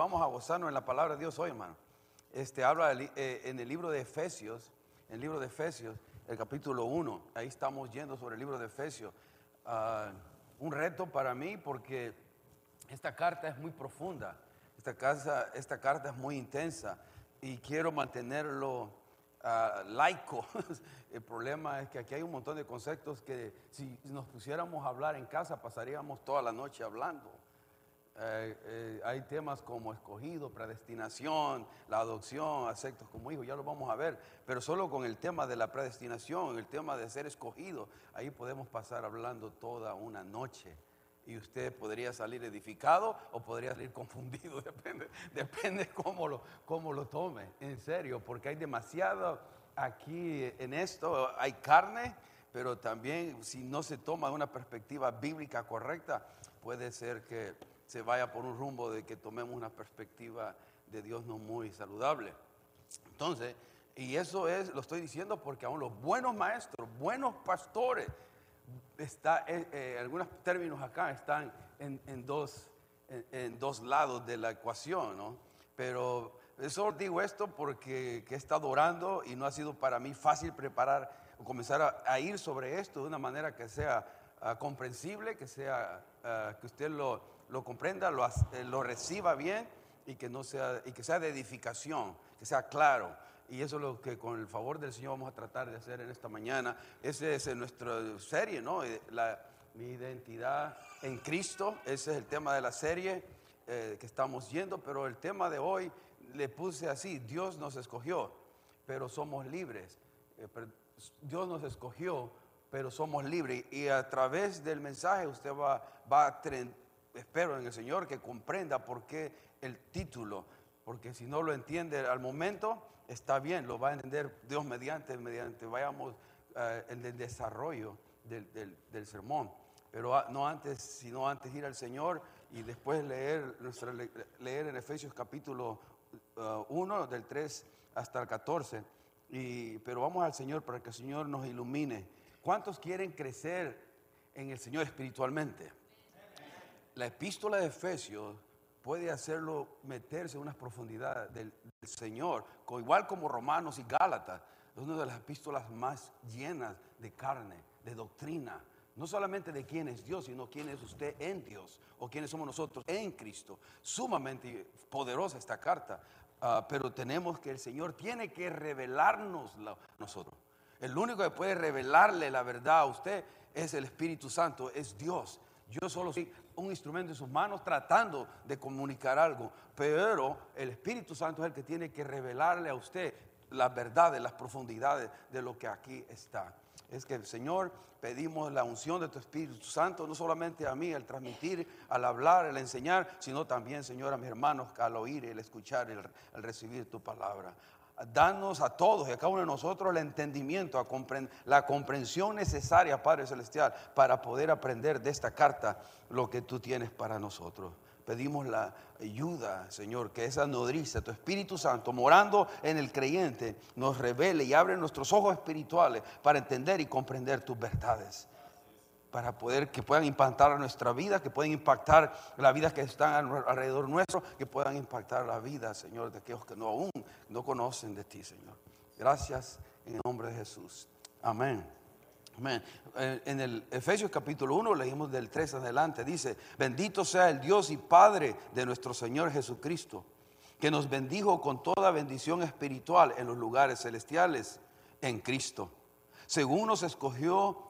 vamos a gozarnos en la palabra de Dios hoy, hermano. Este habla eh, en el libro de Efesios, en el libro de Efesios, el capítulo 1. Ahí estamos yendo sobre el libro de Efesios. Ah, un reto para mí porque esta carta es muy profunda, esta carta es muy intensa y quiero mantenerlo ah, laico. El problema es que aquí hay un montón de conceptos que si nos pusiéramos a hablar en casa pasaríamos toda la noche hablando. Eh, eh, hay temas como escogido, predestinación, la adopción, aceptos como hijos, ya lo vamos a ver, pero solo con el tema de la predestinación, el tema de ser escogido, ahí podemos pasar hablando toda una noche. Y usted podría salir edificado o podría salir confundido, depende, depende cómo, lo, cómo lo tome, en serio, porque hay demasiado aquí en esto, hay carne, pero también si no se toma una perspectiva bíblica correcta, puede ser que se vaya por un rumbo de que tomemos una perspectiva de Dios no muy saludable. Entonces, y eso es, lo estoy diciendo porque aún los buenos maestros, buenos pastores, está, eh, eh, algunos términos acá están en, dos, en, dos lados de la ecuación, ¿no? Pero eso digo esto porque he estado orando y no ha sido para mí fácil preparar o comenzar a, ir sobre esto de una manera que sea ah, comprensible, que sea, ah, que usted lo, lo comprenda, lo, eh, lo reciba bien y que, no sea, y que sea de edificación, que sea claro. Y eso es lo que con el favor del Señor vamos a tratar de hacer en esta mañana. Esa es nuestra serie, ¿no? Eh, la, mi identidad en Cristo, ese es el tema de la serie eh, que estamos yendo, pero el tema de hoy le puse así, Dios nos escogió, pero somos libres. Dios nos escogió, pero somos libres. Y a través del mensaje usted va, va a espero en el Señor que comprenda por qué el título, porque si no lo entiende al momento, está bien, lo va a entender Dios mediante, mediante vayamos eh, en el desarrollo del, sermón. Pero no antes, sino antes ir al Señor y después leer, leer en Efesios capítulo 1, eh, del 3 hasta el 14. Y, pero vamos al Señor para que el Señor nos ilumine. ¿Cuántos quieren crecer en el Señor espiritualmente? La epístola de Efesios puede hacerlo meterse en unas profundidades del, Señor, igual como Romanos y Gálatas. Es una de las epístolas más llenas de carne, de doctrina. No solamente de quién es Dios, sino quién es usted en Dios o quiénes somos nosotros en Cristo. Sumamente poderosa esta carta. Ah, pero tenemos que el Señor tiene que revelarnos nosotros. El único que puede revelarle la verdad a usted es el Espíritu Santo, es Dios. Yo solo soy un instrumento en sus manos tratando de comunicar algo, pero el Espíritu Santo es el que tiene que revelarle a usted las verdades, las profundidades de lo que aquí está. Es que el Señor pedimos la unción de tu Espíritu Santo, no solamente a mí, al transmitir, al hablar, al enseñar, sino también, Señor, a mis hermanos, al oír, el escuchar, al recibir tu palabra danos a todos y a cada uno de nosotros el entendimiento, la comprensión necesaria, Padre Celestial, para poder aprender de esta carta lo que tú tienes para nosotros. Pedimos la ayuda, Señor, que esa nodriza, tu Espíritu Santo, morando en el creyente, nos revele y abre nuestros ojos espirituales para entender y comprender tus verdades para poder que puedan impactar nuestra vida, que puedan impactar la vida que están alrededor nuestro, que puedan impactar la vida, Señor, de aquellos que no aún no conocen de ti, Señor. Gracias en el nombre de Jesús. Amén. Amén. En el Efesios capítulo 1 leímos del 3 adelante, dice, bendito sea el Dios y Padre de nuestro Señor Jesucristo, que nos bendijo con toda bendición espiritual en los lugares celestiales en Cristo, según nos escogió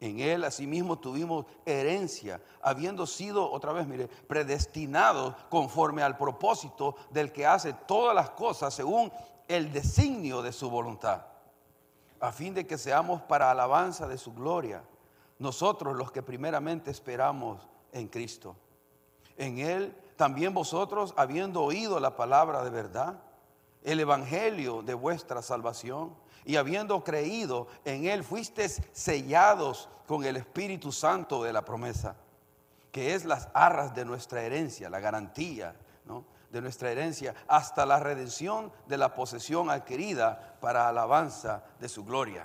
En Él asimismo tuvimos herencia, habiendo sido, otra vez, mire, predestinados conforme al propósito del que hace todas las cosas según el designio de su voluntad, a fin de que seamos para alabanza de su gloria, nosotros los que primeramente esperamos en Cristo. En Él también vosotros, habiendo oído la palabra de verdad, el evangelio de vuestra salvación, y habiendo creído en Él, fuisteis sellados con el Espíritu Santo de la promesa, que es las arras de nuestra herencia, la garantía de nuestra herencia, hasta la redención de la posesión adquirida para alabanza de su gloria.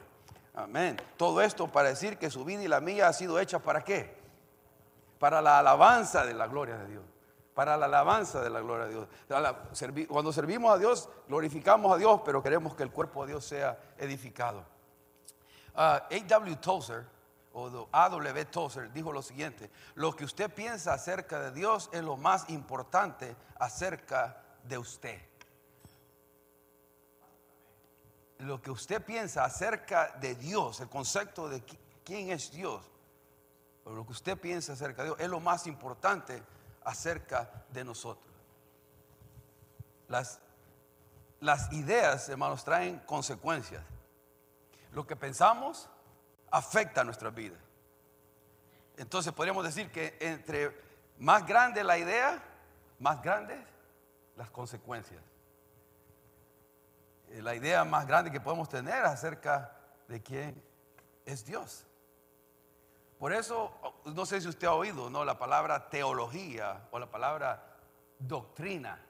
Amén. Todo esto para decir que su vida y la mía ha sido hecha para qué? Para la alabanza de la gloria de Dios para la alabanza de la gloria de Dios. Cuando servimos a Dios, glorificamos a Dios, pero queremos que el cuerpo de Dios sea edificado. A.W. Tozer, o A.W. Tozer, dijo lo siguiente, lo que usted piensa acerca de Dios es lo más importante acerca de usted. Lo que usted piensa acerca de Dios, el concepto de quién es Dios, lo que usted piensa acerca de Dios, es lo más importante acerca de nosotros. Las, las ideas, hermanos, traen consecuencias. Lo que pensamos afecta a nuestra vida. Entonces podríamos decir que entre más grande la idea, más grandes las consecuencias. Eh, la idea más grande que podemos tener acerca de quién es Dios. Por eso, no sé si usted ha oído ¿no? la palabra teología o la palabra doctrina.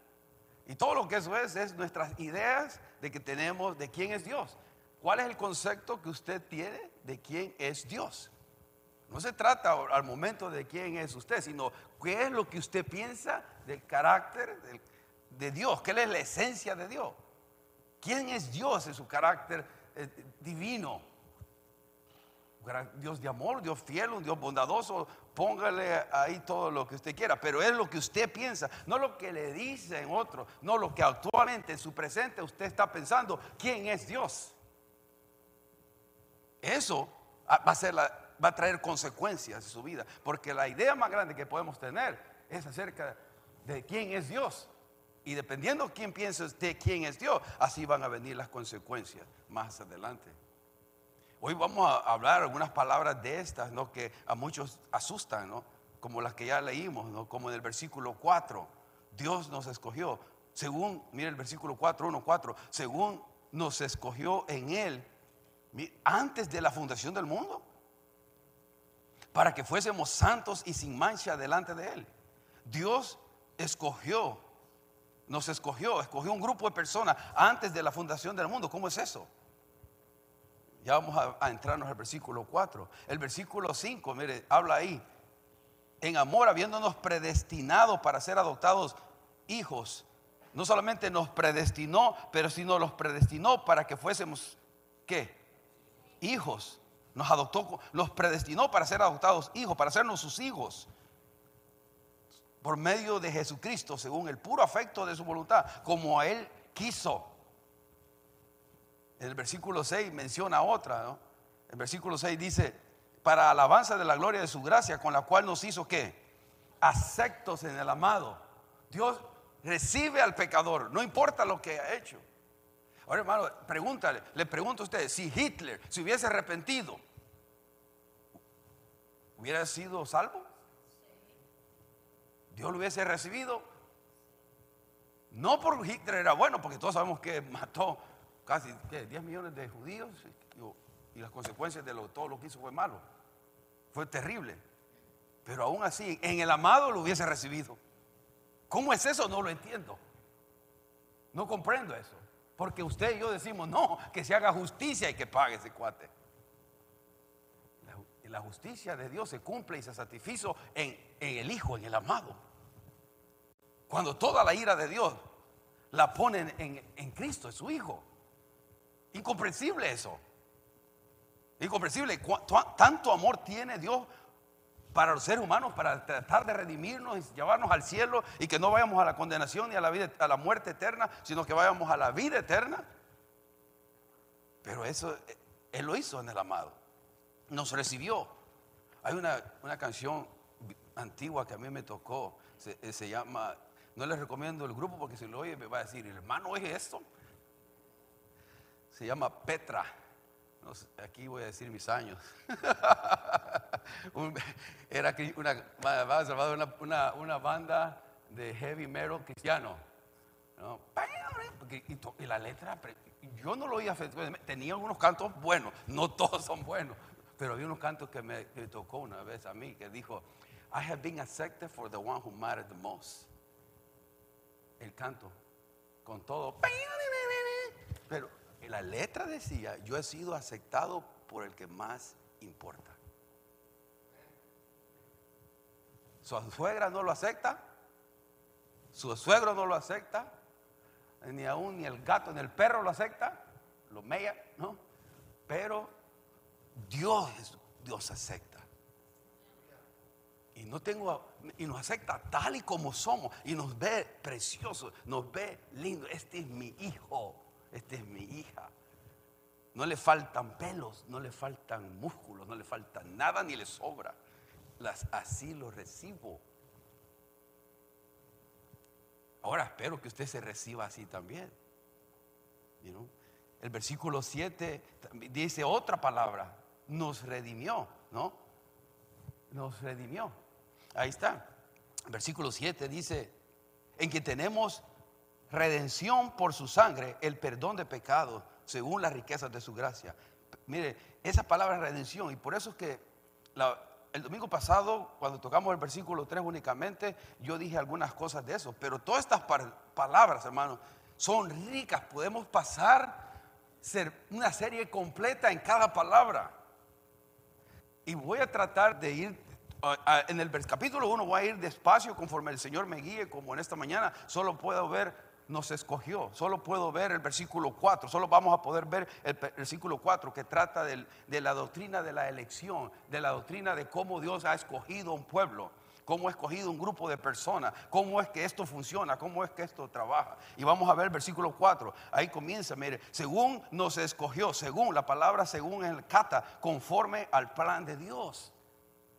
Y todo lo que eso es, es nuestras ideas de que tenemos de quién es Dios. ¿Cuál es el concepto que usted tiene de quién es Dios? No se trata al momento de quién es usted, sino qué es lo que usted piensa del carácter de Dios, qué es la esencia de Dios. ¿Quién es Dios en su carácter eh, divino? Dios de amor, Dios fiel, un Dios bondadoso, póngale ahí todo lo que usted quiera, pero es lo que usted piensa, no lo que le dicen otros, no lo que actualmente en su presente usted está pensando, ¿quién es Dios? Eso va a, ser va a traer consecuencias en su vida, porque la idea más grande que podemos tener es acerca de quién es Dios. Y dependiendo quién piensa de quién es Dios, así van a venir las consecuencias más adelante. Hoy vamos a hablar algunas palabras de estas. Que a muchos asustan. Como las que ya leímos. Como en el versículo 4. Dios nos escogió. Según, mire el versículo 4, 1, 4. Según nos escogió en Él antes de la fundación del mundo. Para que fuésemos santos y sin mancha delante de Él. Dios escogió, nos escogió, escogió un grupo de personas antes de la fundación del mundo. ¿Cómo es eso? Ya vamos a, entrarnos al versículo 4. El versículo 5, mire, habla ahí. En amor, habiéndonos predestinado para ser adoptados hijos. No solamente nos predestinó, pero sino los predestinó para que fuésemos, ¿qué? Hijos. Nos adoptó, los predestinó para ser adoptados hijos, para sernos sus hijos. Por medio de Jesucristo, según el puro afecto de su voluntad, como a Él quiso el versículo 6 menciona otra, ¿no? El versículo 6 dice, para alabanza de la gloria de su gracia, con la cual nos hizo qué? Aceptos en el amado. Dios recibe al pecador, no importa lo que ha hecho. Ahora, hermano, pregúntale, le pregunto a usted, si Hitler se hubiese arrepentido, ¿hubiera sido salvo? ¿Dios lo hubiese recibido? No por Hitler era bueno, porque todos sabemos que mató casi 10 millones de judíos y, las consecuencias de todo lo que hizo fue malo. Fue terrible. Pero aún así, en el amado lo hubiese recibido. ¿Cómo es eso? No lo entiendo. No comprendo eso. Porque usted y yo decimos, no, que se haga justicia y que pague ese cuate. La, la justicia de Dios se cumple y se satisfizo en, el Hijo, en el amado. Cuando toda la ira de Dios la ponen en, en Cristo, en su Hijo. Incomprensible eso. Incomprensible. Tanto amor tiene Dios para los seres humanos, para tratar de redimirnos y llevarnos al cielo y que no vayamos a la condenación ni a la, vida, a la muerte eterna, sino que vayamos a la vida eterna. pero eso, Él lo hizo en el amado. Nos recibió. Hay una, una canción antigua que a mí me tocó, se, eh, llama, no les recomiendo el grupo porque si lo oye me va a decir, hermano, ¿es esto? Se llama Petra. Aquí voy a decir mis años. Era una, una, banda de heavy metal cristiano. y, la letra, yo no lo oía, tenía algunos cantos buenos, no todos son buenos, pero había unos cantos que me, que me tocó una vez a mí, que dijo, I have been accepted for the one who mattered the most. El canto, con todo. Pero la letra decía, yo he sido aceptado por el que más importa. Su suegra no lo acepta, su suegro no lo acepta, ni aún ni el gato ni el perro lo acepta, lo mella, ¿no? Pero Dios, Dios acepta. Y no tengo, y nos acepta tal y como somos, y nos ve preciosos, nos ve lindo. Este es mi hijo, este es mi hija. No le faltan pelos, no le faltan músculos, no le falta nada ni le sobra. Las, así lo recibo. Ahora espero que usted se reciba así también. El versículo 7 también dice otra palabra, nos redimió, ¿no? Nos redimió. Ahí está. Versículo 7 dice, en que tenemos redención por su sangre, el perdón de pecados, según las riquezas de su gracia. Mire, esa palabra es redención, y por eso es que el domingo pasado, cuando tocamos el versículo 3 únicamente, yo dije algunas cosas de eso, pero todas estas palabras, hermanos, son ricas, podemos pasar ser una serie completa en cada palabra. Y voy a tratar de ir, en el capítulo 1 voy a ir despacio conforme el Señor me guíe, como en esta mañana, solo puedo ver, nos escogió, solo puedo ver el versículo 4, solo vamos a poder ver el versículo 4 que trata de la doctrina de la elección, de la doctrina de cómo Dios ha escogido un pueblo. Cómo ha escogido un grupo de personas, cómo es que esto funciona, cómo es que esto trabaja. Y vamos a ver el versículo 4. Ahí comienza, mire, según nos escogió, según la palabra según el kata, conforme al plan de Dios.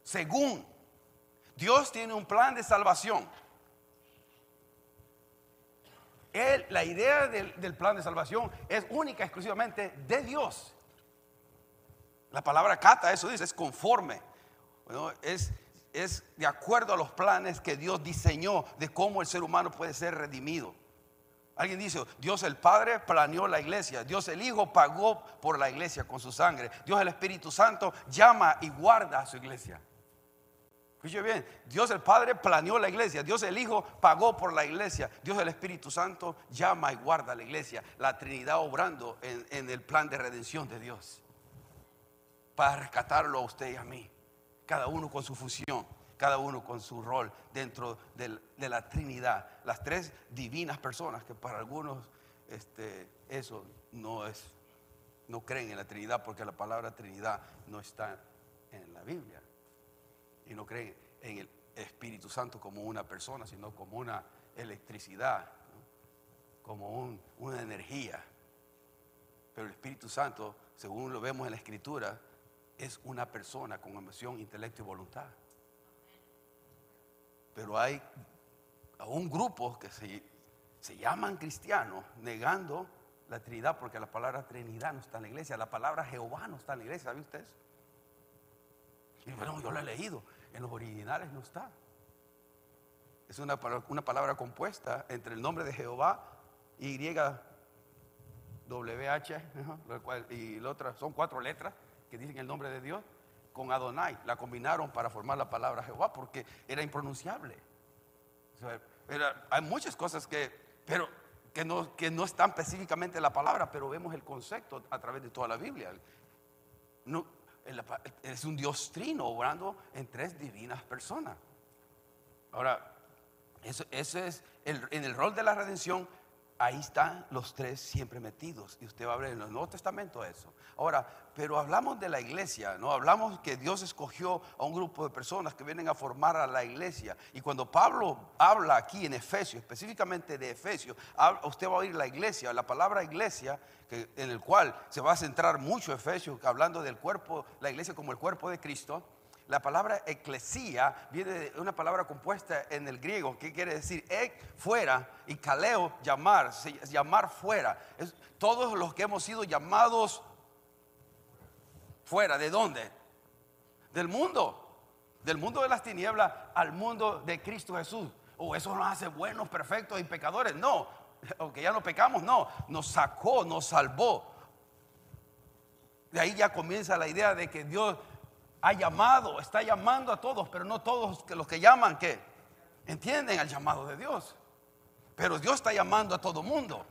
Según Dios tiene un plan de salvación. Él, la idea del, plan de salvación es única, exclusivamente de Dios. La palabra kata, eso dice, es conforme. Es, es de acuerdo a los planes que Dios diseñó de cómo el ser humano puede ser redimido. Alguien dice, Dios el Padre planeó la iglesia, Dios el Hijo pagó por la iglesia con su sangre, Dios el Espíritu Santo llama y guarda a su iglesia. Escuche bien, Dios el Padre planeó la iglesia, Dios el Hijo pagó por la iglesia, Dios el Espíritu Santo llama y guarda la iglesia, la Trinidad obrando en, el plan de redención de Dios, para rescatarlo a usted y a mí, cada uno con su función, cada uno con su rol dentro de la Trinidad, las tres divinas personas que para algunos este, eso no es, no creen en la Trinidad porque la palabra Trinidad no está en la Biblia y no creen en el Espíritu Santo como una persona, sino como una electricidad, como un- una energía. Pero el Espíritu Santo, según lo vemos en la Escritura, es una persona con emoción, intelecto y voluntad. Pero hay aún grupos que se, se llaman cristianos negando la Trinidad, porque la palabra Trinidad no está en la iglesia, la palabra Jehová no está en la iglesia, ¿sabe usted? Y bueno, yo lo he leído, en los originales no está. Es una, pala- una palabra compuesta entre el nombre de Jehová y WH, y la otra, son cuatro letras que dicen el nombre de Dios, con Adonai. La combinaron para formar la palabra Jehová porque era impronunciable. Hay muchas cosas que, pero, que, no, que no están específicamente en la palabra, pero vemos el concepto a través de toda la Biblia. No, es un Dios trino obrando en tres divinas personas. Ahora, eso, eso es el- en el rol de la redención. Ahí están los tres siempre metidos. Y usted va a ver en el Nuevo Testamento eso. Ahora, pero hablamos de la iglesia, ¿no? Hablamos que Dios escogió a un grupo de personas que vienen a formar a la iglesia. Y cuando Pablo habla aquí en Efesios, específicamente de Efesios, usted va a oír la iglesia, la palabra iglesia, en el cual se va a centrar mucho Efesios, hablando del cuerpo, la iglesia como el cuerpo de Cristo. La palabra eclesía viene de una palabra compuesta en el griego que quiere decir ek fuera y kaleo llamar, llamar fuera. Todos los que hemos sido llamados fuera, ¿de dónde? Del mundo, del mundo de las tinieblas al mundo de Cristo Jesús. O oh, eso nos hace buenos, perfectos y pecadores. No, aunque ya no pecamos, no, nos sacó, nos salvó. De ahí ya comienza la idea de que Dios ha llamado, está llamando a todos, pero no todos los que llaman que entienden al llamado de Dios. Pero Dios está llamando a todo mundo.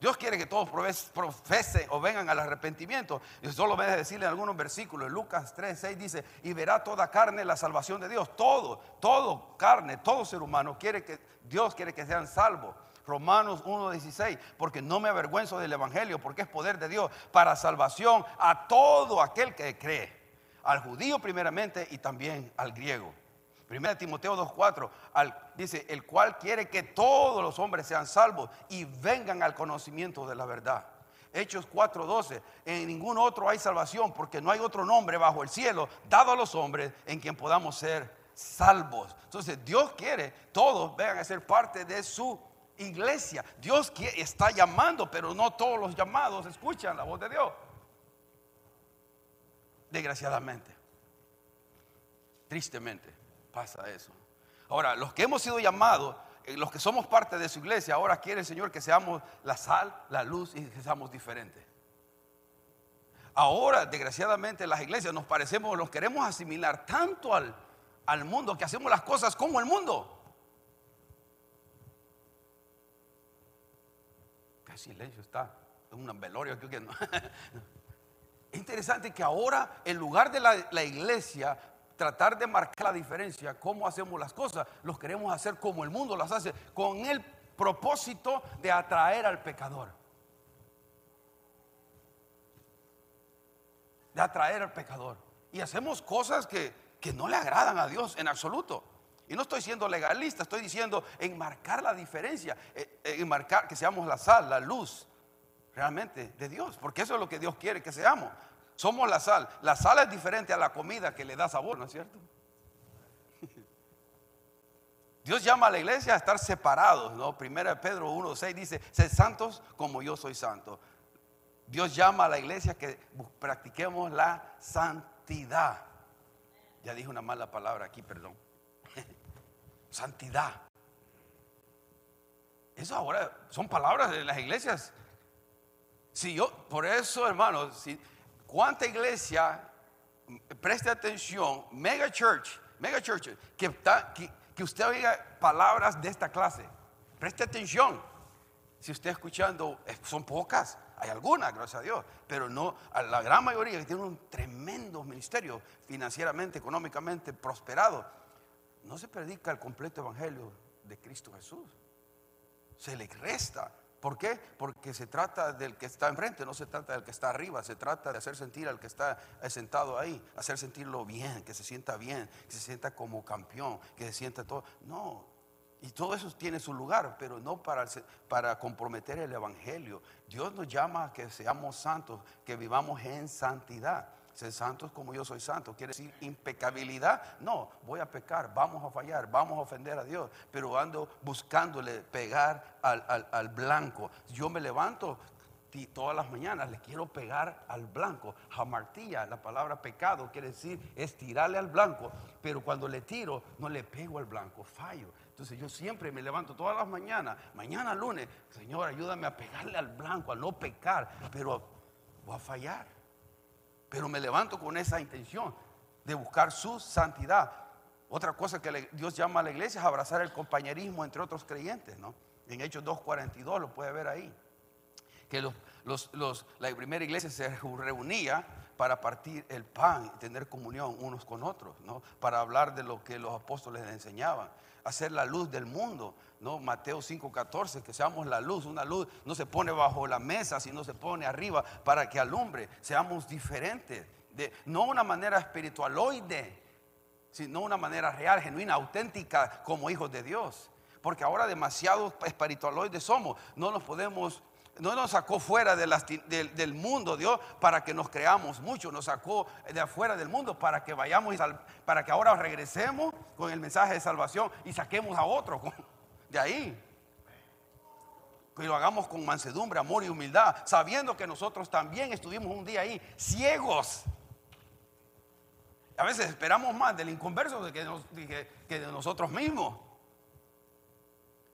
Dios quiere que todos profesen o vengan al arrepentimiento. Y solo voy a decirle en algunos versículos. Lucas 3, 6 dice, y verá toda carne la salvación de Dios. Todo, todo carne, todo ser humano quiere que, Dios quiere que sean salvos. Romanos 1:16, porque no me avergüenzo del Evangelio, porque es poder de Dios para salvación a todo aquel que cree al judío primeramente y también al griego. Primera Timoteo 2.4 dice, el cual quiere que todos los hombres sean salvos y vengan al conocimiento de la verdad. Hechos 4:12, en ningún otro hay salvación porque no hay otro nombre bajo el cielo dado a los hombres en quien podamos ser salvos. Entonces Dios quiere todos vengan a ser parte de su iglesia. Dios está llamando, pero no todos los llamados escuchan la voz de Dios desgraciadamente. Tristemente pasa eso. Ahora, los que hemos sido llamados, eh, los que somos parte de su iglesia, ahora quiere el Señor que seamos la sal, la luz y que seamos diferentes. Ahora, desgraciadamente, las iglesias nos parecemos, nos queremos asimilar tanto al, al mundo que hacemos las cosas como el mundo. Qué silencio está. En un velorio que no. Es interesante que ahora, en lugar de la, iglesia, tratar de marcar la diferencia, cómo hacemos las cosas, los queremos hacer como el mundo las hace, con el propósito de atraer al pecador. De atraer al pecador. Y hacemos cosas que, que no le agradan a Dios en absoluto. Y no estoy siendo legalista, estoy diciendo en marcar la diferencia, eh, en marcar que seamos la sal, la luz, realmente de Dios, porque eso es lo que Dios quiere que seamos. Somos la sal. La sal es diferente a la comida que le da sabor, ¿no es cierto? Dios llama a la iglesia a estar separados, ¿no? Primera Pedro 1.6 dice, sed santos como yo soy santo. Dios llama a la iglesia a que practiquemos la santidad. Ya dije una mala palabra aquí, perdón. santidad. Eso ahora son palabras de las iglesias si yo, por eso, hermano, si, ¿cuánta iglesia, preste atención, mega church, mega church, que, usted oiga palabras de esta clase? Preste atención. Si usted escuchando, son pocas, hay algunas, gracias a Dios, pero no, a la gran mayoría que tienen un tremendo ministerio financieramente, económicamente prosperado, no se predica el completo evangelio de Cristo Jesús. Se le resta ¿Por qué? Porque se trata del que está enfrente, no se trata del que está arriba, se trata de hacer sentir al que está sentado ahí, hacer sentirlo bien, que se sienta bien, que se sienta como campeón, que se sienta todo. No, y todo eso tiene su lugar, pero no para, para comprometer el Evangelio. Dios nos llama a que seamos santos, que vivamos en santidad. Ser santos como yo soy santo. ¿Quiere decir impecabilidad? No, voy a pecar, vamos a fallar, vamos a ofender a Dios. Pero ando buscándole pegar al, blanco. Yo me levanto todas las mañanas le quiero pegar al blanco. Jamartilla, la palabra pecado quiere decir es tirarle al blanco, pero cuando le tiro no le pego al blanco, fallo. Entonces yo siempre me levanto todas las mañanas, mañana lunes, Señor, ayúdame a pegarle al blanco, a no pecar, pero voy a fallar. Pero me levanto con esa intención de buscar su santidad. Otra cosa que Dios llama a la iglesia es abrazar el compañerismo entre otros creyentes, ¿no? En Hechos 2.42 lo puede ver ahí. Que los, la primera iglesia se reunía para partir el pan y tener comunión unos con otros, ¿no? Para hablar de lo que los apóstoles enseñaban, hacer la luz del mundo, ¿no? Mateo 5:14, que seamos la luz, una luz no se pone bajo la mesa, sino se pone arriba para que alumbre, seamos diferentes, de, no una manera espiritualoide, sino una manera real, genuina, auténtica como hijos de Dios. Porque ahora demasiados espiritualoides somos, no nos podemos no nos sacó fuera del, mundo Dios para que nos creamos mucho, nos sacó de afuera del mundo para que vayamos y para que ahora regresemos con el mensaje de salvación y saquemos a otro de ahí. Que lo hagamos con mansedumbre, amor y humildad, sabiendo que nosotros también estuvimos un día ahí ciegos. A veces esperamos más del inconverso que de nosotros mismos.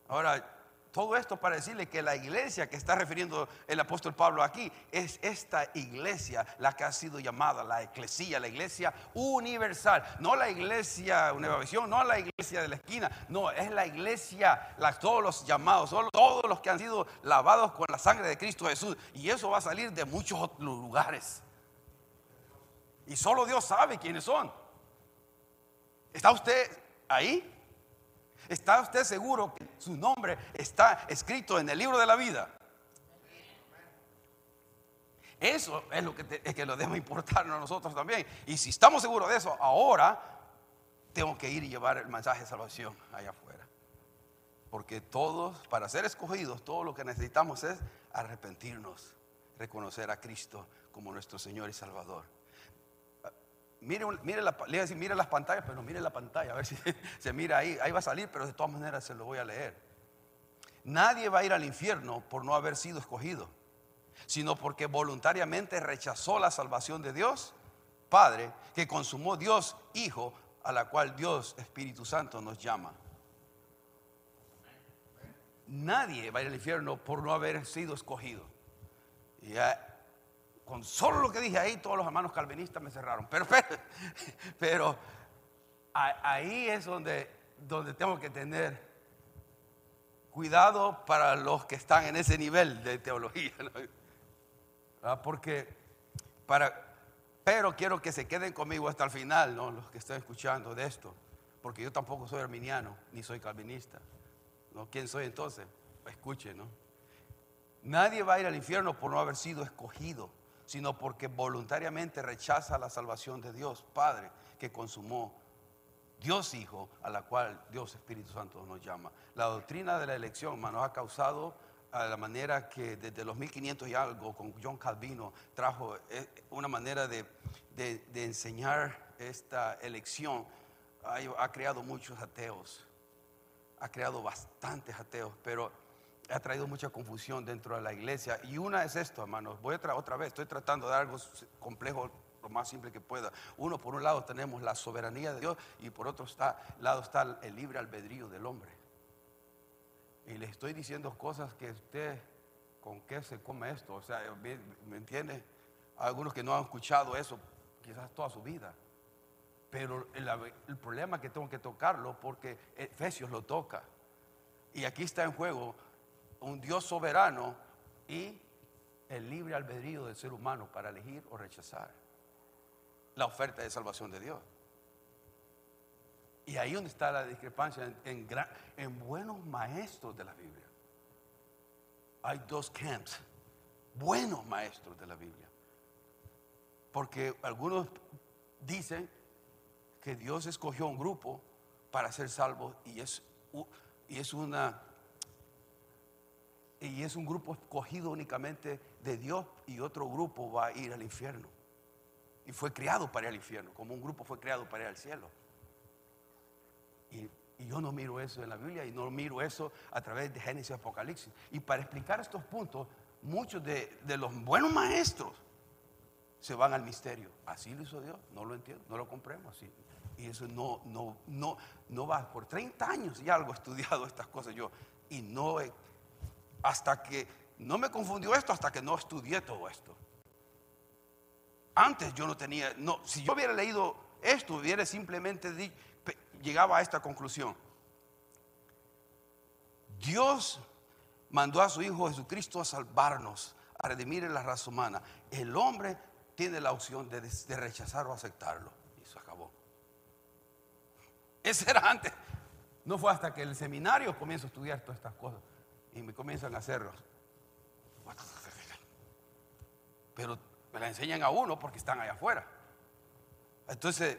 Ahora, todo esto para decirle que la iglesia que está refiriendo el apóstol Pablo aquí es esta iglesia la que ha sido llamada la eclesía, la iglesia universal. No la iglesia no la iglesia de la esquina, no, es la iglesia, todos los llamados, todos los que han sido lavados con la sangre de Cristo Jesús. Y eso va a salir de muchos lugares. Y solo Dios sabe quiénes son. ¿Está usted ahí? ¿Está usted seguro que su nombre está escrito en el libro de la vida? Eso es lo que, que nos debe importarnos a nosotros también. Y si estamos seguros de eso, ahora tengo que ir y llevar el mensaje de salvación allá afuera. Porque todos, para ser escogidos, todo lo que necesitamos es arrepentirnos, reconocer a Cristo como nuestro Señor y Salvador. Mire, mire, la, mire las pantallas, pero mire la pantalla, a ver si se mira ahí. Ahí va a salir, pero de todas maneras se lo voy a leer. Nadie va a ir al infierno por no haber sido escogido, sino porque voluntariamente rechazó la salvación de Dios, Padre, que consumó Dios Hijo, a la cual Dios Espíritu Santo nos llama. Nadie va a ir al infierno por no haber sido escogido. Con solo lo que dije ahí, todos los hermanos calvinistas me cerraron. Pero, pero, ahí es donde, donde tengo que tener cuidado para los que están en ese nivel de teología. Ah, porque para, pero quiero que se queden conmigo hasta el final, los que estén escuchando de esto. Porque yo tampoco soy arminiano, ni soy calvinista. ¿no? ¿Quién soy entonces? Escuchen, ¿no? Nadie va a ir al infierno por no haber sido escogido sino porque voluntariamente rechaza la salvación de Dios Padre que consumó Dios Hijo, a la cual Dios Espíritu Santo nos llama. La doctrina de la elección, hermano, ha causado a la manera que desde los 1500 y algo, con John Calvino, trajo eh, una manera de, enseñar esta elección, ha creado muchos ateos, ha creado bastantes ateos, pero ha traído mucha confusión dentro de la iglesia. Y una es esto, hermanos. Voy a otra vez, estoy tratando de dar algo complejo lo más simple que pueda. Uno, por un lado tenemos la soberanía de Dios y por otro está, lado está el libre albedrío del hombre. Y le estoy diciendo cosas que usted, ¿con qué se come esto? O sea, ¿me, entiende? Algunos que no han escuchado eso quizás toda su vida. Pero el, el problema que tengo que tocarlo porque Efesios lo toca. Y aquí está en juego un Dios soberano y el libre albedrío del ser humano para elegir o rechazar la oferta de salvación de Dios. Y ahí donde está la discrepancia en, en, buenos maestros de la Biblia. Hay dos camps, buenos maestros de la Biblia. Porque algunos dicen que Dios escogió un grupo para ser salvos y es, y es una y es un grupo escogido únicamente de Dios y otro grupo va a ir al infierno. Y fue criado para al infierno, como un grupo fue creado para ir al cielo. Y, yo no miro eso en la Biblia y no miro eso a través de Génesis y Apocalipsis. Y para explicar estos puntos, muchos de, de los buenos maestros se van al misterio. Así lo hizo Dios, no lo entiendo, no lo compremos así. Y eso no, no, no, no va. Por 30 años ya algo he estudiado estas cosas yo y no he hasta que no me confundió esto, hasta que no estudié todo esto. Antes yo no tenía, no, si yo hubiera leído esto, hubiera simplemente llegaba a esta conclusión. Dios mandó a su Hijo Jesucristo a salvarnos, a redimir la raza humana. El hombre tiene la opción de, de rechazar o aceptarlo. Y eso acabó. Ese era antes. No fue hasta que el seminario comienzo a estudiar todas estas cosas y me comienzan a hacerlos. Pero me la enseñan a uno porque están allá afuera. Entonces,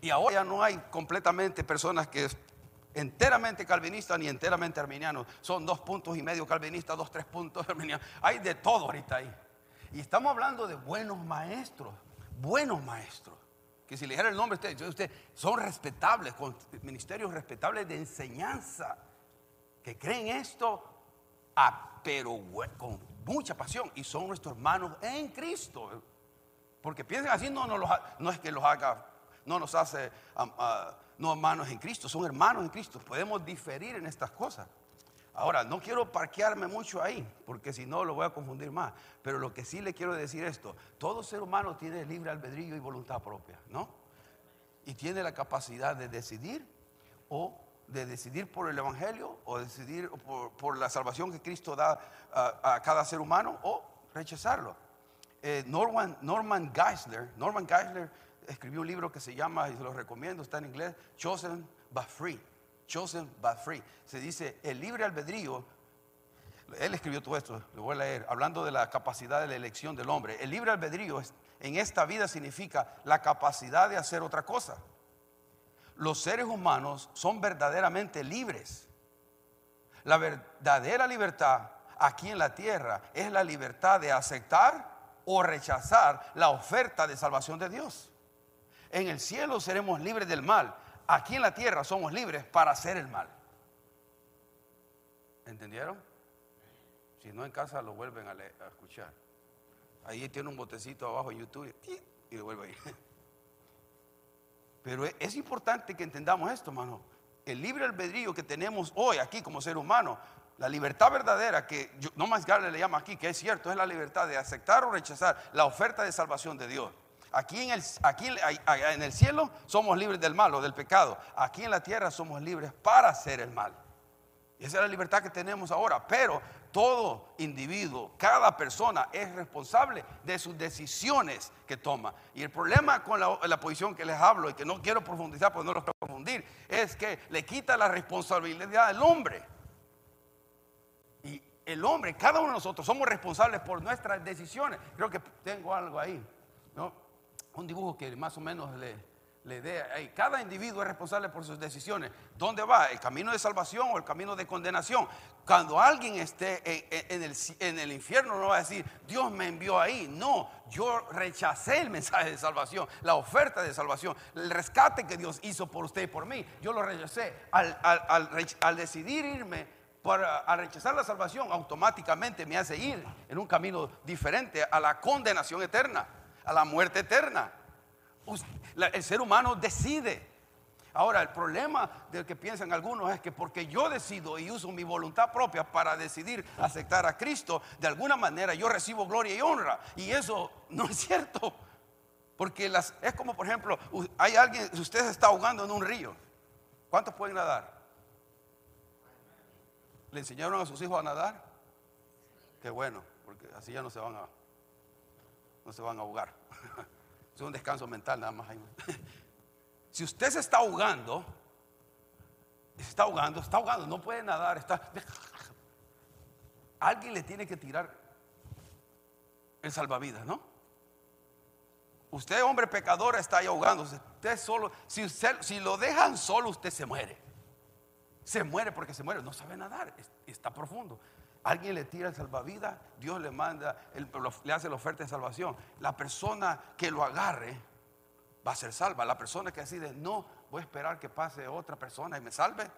y ahora ya no hay completamente personas que enteramente calvinistas ni enteramente arminianos. Son dos puntos y medio calvinistas, dos, tres puntos arminianos. Hay de todo ahorita ahí. Y estamos hablando de buenos maestros, buenos maestros. Que si le dijera el nombre usted, usted son respetables, con ministerios respetables de enseñanza, que creen esto, pero con mucha pasión y son nuestros hermanos en Cristo. Porque piensen así, no, no, es que los haga, no nos hace no hermanos en Cristo, son hermanos en Cristo. Podemos diferir en estas cosas. Ahora, no quiero parquearme mucho ahí, porque si no lo voy a confundir más. Pero lo que sí le quiero decir esto, todo ser humano tiene libre albedrío y voluntad propia, ¿no? Y tiene la capacidad de decidir o de decidir por el Evangelio o decidir por, la salvación que Cristo da a, cada ser humano o rechazarlo. Eh, Norman, Norman Geisler, Norman Geisler escribió un libro que se llama, y se lo recomiendo, está en inglés, Chosen but Free. Chosen but Free. Se dice, el libre albedrío, él escribió todo esto, lo voy a leer, hablando de la capacidad de la elección del hombre. El libre albedrío en esta vida significa la capacidad de hacer otra cosa. Los seres humanos son verdaderamente libres. La verdadera libertad aquí en la tierra es la libertad de aceptar o rechazar la oferta de salvación de Dios. En el cielo seremos libres del mal. Aquí en la tierra somos libres para hacer el mal. ¿Entendieron? Si no en casa lo vuelven a, escuchar. Ahí tiene un botecito abajo en YouTube y lo vuelve a ir. Pero es importante que entendamos esto, hermano. El libre albedrío que tenemos hoy aquí como ser humano, la libertad verdadera que no más le llama aquí, que es cierto, es la libertad de aceptar o rechazar la oferta de salvación de Dios. Aquí en el, aquí en el cielo somos libres del mal o del pecado. Aquí en la tierra somos libres para hacer el mal. Y esa es la libertad que tenemos ahora. Pero todo individuo, cada persona es responsable de sus decisiones que toma. Y el problema con la, posición que les hablo y que no quiero profundizar porque no lo quiero confundir, es que le quita la responsabilidad al hombre. Y el hombre, cada uno de nosotros somos responsables por nuestras decisiones. Creo que tengo algo ahí. ¿no? un dibujo que más o menos le, le dé Cada individuo es responsable por sus decisiones. ¿Dónde va? ¿El camino de salvación o el camino de condenación? Cuando alguien esté en, el, en, el, infierno no va a decir, Dios me envió ahí. No, yo rechacé el mensaje de salvación, la oferta de salvación, el rescate que Dios hizo por usted y por mí. Yo lo rechacé. Al, al decidir irme para rechazar la salvación, automáticamente me hace ir en un camino diferente a la condenación eterna a la muerte eterna. El ser humano decide. Ahora, el problema del que piensan algunos es que porque yo decido y uso mi voluntad propia para decidir aceptar a Cristo, de alguna manera yo recibo gloria y honra. Y eso no es cierto. Porque las, es como, por ejemplo, hay alguien, usted se está ahogando en un río. ¿Cuántos pueden nadar? ¿Le enseñaron a sus hijos a nadar? Qué bueno, porque así ya no se van a no se van a ahogar. Es un descanso mental nada más. Si usted se está ahogando, se está ahogando, está ahogando, no puede nadar, está... Alguien le tiene que tirar el salvavidas, ¿no? Usted, hombre pecador, está ahí ahogándose. Usted solo, si lo dejan solo, usted se muere. Se muere porque se muere, no sabe nadar, está profundo. Alguien le tira el salvavidas, Dios le manda, le hace la oferta de salvación. La persona que lo agarre va a ser salva. La persona que decide, no, voy a esperar que pase otra persona y me salve.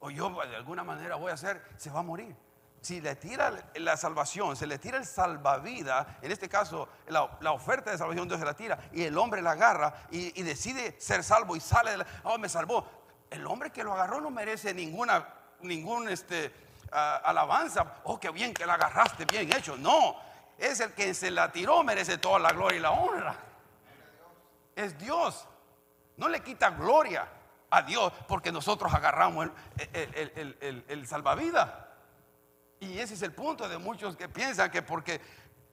O yo de alguna manera voy a hacer, se va a morir. Si le tira la salvación, se le tira el salvavidas, en este caso la, oferta de salvación Dios se la tira y el hombre la agarra y, decide ser salvo y sale, oh, me salvó. El hombre que lo agarró no merece ninguna, ningún este, alabanza, oh, qué bien que la agarraste, bien hecho. No, es el que se la tiró, merece toda la gloria y la honra. Es Dios. No le quita gloria a Dios porque nosotros agarramos el, el, salvavidas. Y ese es el punto de muchos que piensan que porque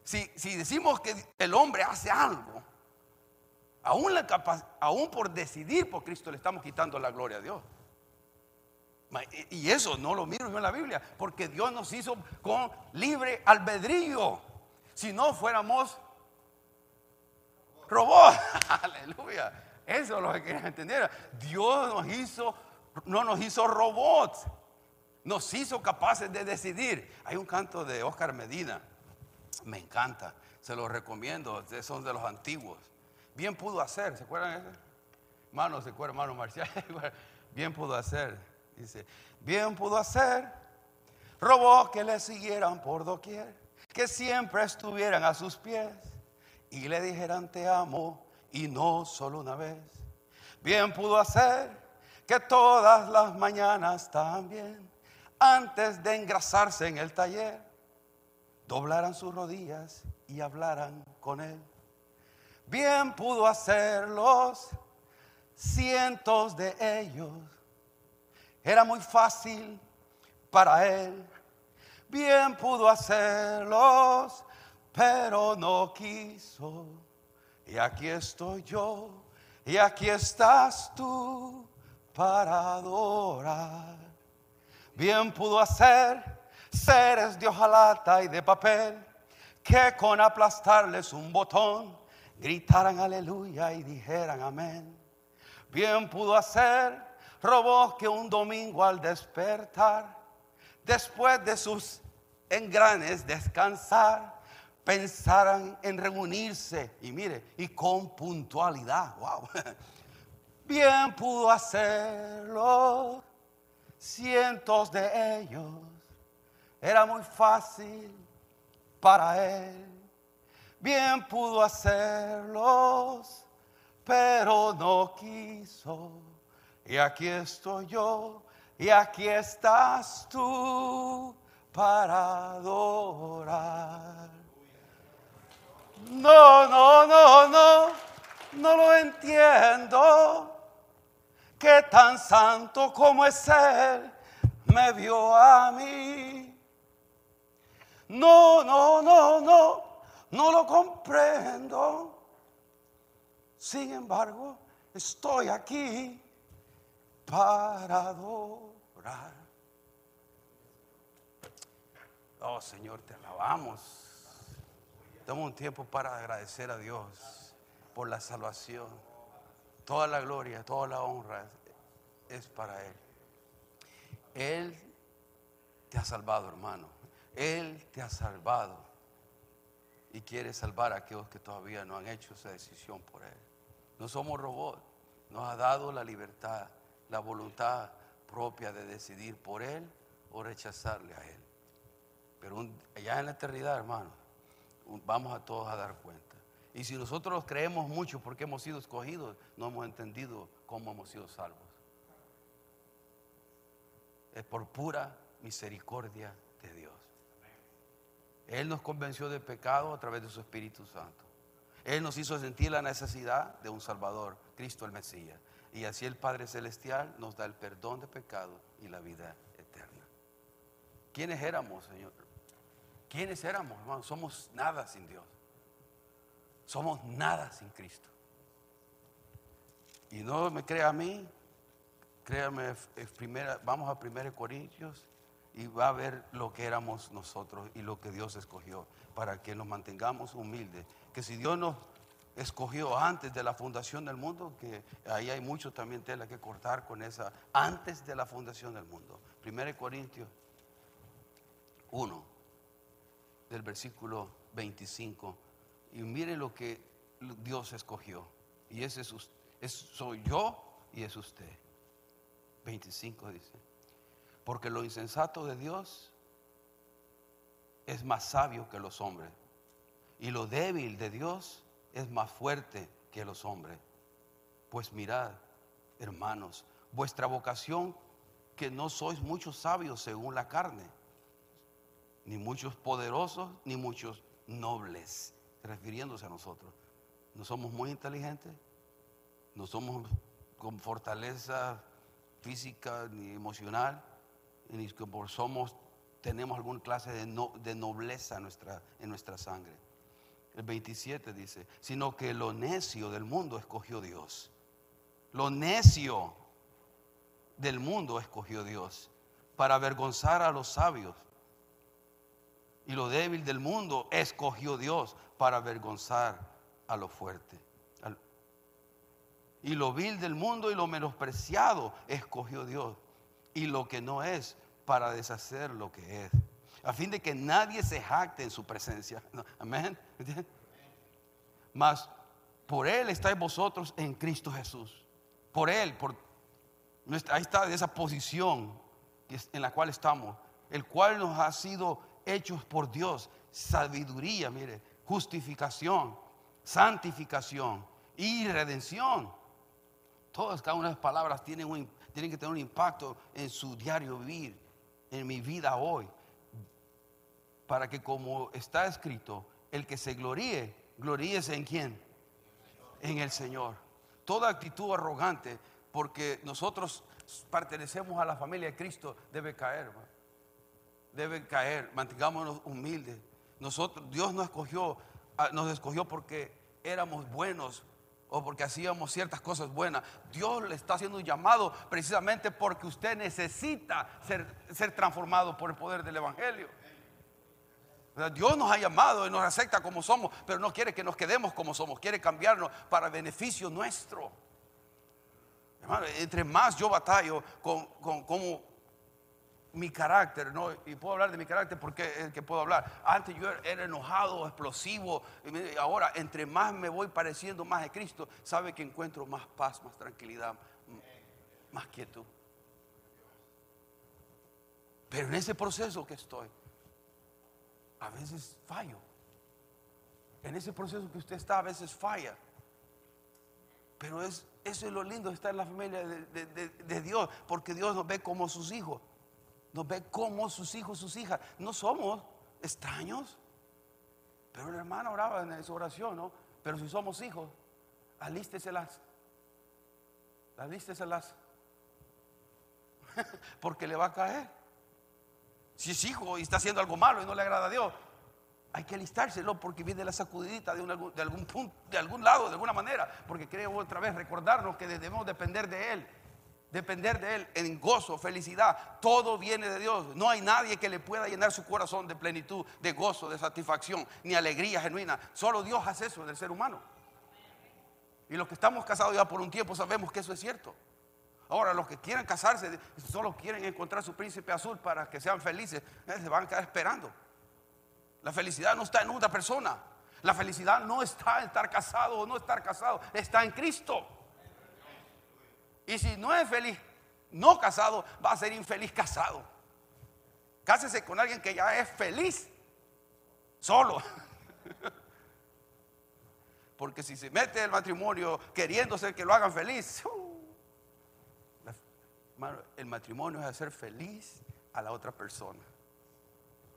Si, si decimos que el hombre hace algo, aún, la aún por decidir por Cristo le estamos quitando la gloria a Dios. Y eso no lo miro yo en la Biblia, porque Dios nos hizo con libre albedrío. Si no fuéramos robots, aleluya. Eso es lo que quería entender. Dios nos hizo, no nos hizo robots, nos hizo capaces de decidir. Hay un canto de Oscar Medina, me encanta, se lo recomiendo, son de los antiguos. Bien pudo hacer, ¿se acuerdan ese? Hermano, ¿se acuerdan, hermano Marcial? Bien pudo hacer, dice, bien pudo hacer, robó que le siguieran por doquier, que siempre estuvieran a sus pies y le dijeran te amo y no solo una vez. Bien pudo hacer que todas las mañanas también, antes de engrasarse en el taller, doblaran sus rodillas y hablaran con él. Bien pudo hacerlos cientos de ellos. Era muy fácil para él. Bien pudo hacerlos, pero no quiso. Y aquí estoy yo, y aquí estás tú para adorar. Bien pudo hacer seres de hojalata y de papel que con aplastarles un botón gritaran aleluya y dijeran amén. Bien pudo hacer robots que un domingo al despertar, después de sus engranes descansar, pensaran en reunirse y mire, y con puntualidad, wow. Bien pudo hacerlo, cientos de ellos, era muy fácil para él. Bien pudo hacerlos, pero no quiso. Y aquí estoy yo, y aquí estás tú para adorar. No, no, no, no, no lo entiendo. Que tan santo como es Él me vio a mí. No, no, no, no, no lo comprendo. Sin embargo, estoy aquí para adorar. Oh Señor, te alabamos. Damos un tiempo para agradecer a Dios por la salvación. Toda la gloria, toda la honra es para Él. Él te ha salvado, hermano. Él te ha salvado. Y quiere salvar a aquellos que todavía no han hecho esa decisión por Él. No somos robots. Nos ha dado la libertad, la voluntad propia de decidir por Él o rechazarle a Él. Pero allá en la eternidad, hermano, vamos a todos a dar cuenta. Y si nosotros creemos mucho porque hemos sido escogidos, no hemos entendido cómo hemos sido salvos. Es por pura misericordia de Dios. Él nos convenció de pecado a través de su Espíritu Santo. Él nos hizo sentir la necesidad de un Salvador, Cristo el Mesías. Y así el Padre Celestial nos da el perdón de pecado y la vida eterna. ¿Quiénes éramos, Señor? ¿Quiénes éramos, hermanos? Somos nada sin Dios. Somos nada sin Cristo. Y no me crea a mí, créame, primera, vamos a 1 Corintios y va a ver lo que éramos nosotros y lo que Dios escogió para que nos mantengamos humildes. Que si Dios nos escogió antes de la fundación del mundo, que ahí hay mucho también tela que cortar con esa, antes de la fundación del mundo. 1 Corintios 1 del versículo 25. Y mire lo que Dios escogió. Y ese es, soy yo y es usted. 25 dice. Porque lo insensato de Dios es más sabio que los hombres. Y lo débil de Dios es más fuerte que los hombres. Pues mirad, hermanos, vuestra vocación que no sois muchos sabios según la carne ni muchos poderosos, ni muchos nobles, refiriéndose a nosotros. No somos muy inteligentes, no somos con fortaleza física ni emocional, ni somos, tenemos alguna clase de, nobleza nuestra, en nuestra sangre. El 27 dice, sino que lo necio del mundo escogió Dios. Lo necio del mundo escogió Dios para avergonzar a los sabios. Y lo débil del mundo escogió Dios para avergonzar a lo fuerte. Y lo vil del mundo y lo menospreciado escogió Dios. Y lo que no es para deshacer lo que es. A fin de que nadie se jacte en su presencia. Amén. Mas por Él estáis vosotros en Cristo Jesús. Por Él, por ahí está esa posición en la cual estamos, el cual nos ha sido hechos por Dios, sabiduría, mire, justificación, santificación y redención. Todas, cada una de las palabras tienen, tienen que tener un impacto en su diario vivir, en mi vida hoy, para que como está escrito, el que se gloríe, gloríese en quién? En el Señor. Toda actitud arrogante, porque nosotros pertenecemos a la familia de Cristo, debe caer. Debe caer. Mantengámonos humildes. Nosotros, Dios nos escogió, ah, nos escogió porque éramos buenos o porque hacíamos ciertas cosas buenas. Dios le está haciendo un llamado precisamente porque usted necesita ser, ser transformado por el poder del Evangelio. Dios nos ha llamado y nos acepta como somos, pero no quiere que nos quedemos como somos, quiere cambiarnos para beneficio nuestro entre más yo batallo con, con, mi carácter, ¿no? Y puedo hablar de mi carácter porque es el que puedo hablar. Antes yo era enojado, explosivo. Y ahora, entre más me voy pareciendo más de Cristo, sabe que encuentro más paz, más tranquilidad, más quietud. Pero en ese proceso que estoy, a veces fallo. En ese proceso que usted está, a veces falla. Pero es eso es lo lindo estar en la familia de, Dios, porque Dios nos ve como sus hijos, nos ve como sus hijos, sus hijas. No somos extraños, pero el hermano oraba en su oración, ¿no? Pero si somos hijos, alísteselas, alísteselas, porque le va a caer. Si es hijo y está haciendo algo malo y no le agrada a Dios, hay que alistárselo porque viene la sacudidita de, de, algún punto, de algún lado, de alguna manera. Porque creo otra vez recordarnos que debemos depender de Él. Depender de Él en gozo, felicidad. Todo viene de Dios. No hay nadie que le pueda llenar su corazón de plenitud, de gozo, de satisfacción, ni alegría genuina. Solo Dios hace eso en el ser humano. Y los que estamos casados ya por un tiempo sabemos que eso es cierto. Ahora, los que quieren casarse, solo quieren encontrar su príncipe azul para que sean felices, eh, se van a quedar esperando. La felicidad no está en una persona. La felicidad no está en estar casado o no estar casado, está en Cristo. Y si no es feliz no casado, va a ser infeliz casado. Cásese con alguien que ya es feliz solo. Porque si se mete el matrimonio queriéndose que lo hagan feliz, el matrimonio es hacer feliz a la otra persona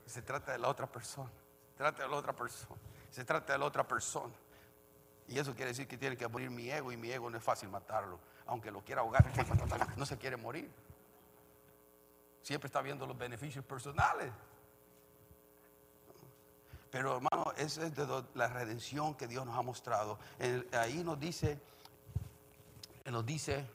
se trata de la otra persona. Se trata de la otra persona. Se trata de la otra persona. Y eso quiere decir que tiene que morir mi ego y mi ego no es fácil matarlo. Aunque lo quiera ahogar, no se quiere morir. Siempre está viendo los beneficios personales. Pero hermano, esa es de la redención que Dios nos ha mostrado. ahí nos dice, nos dice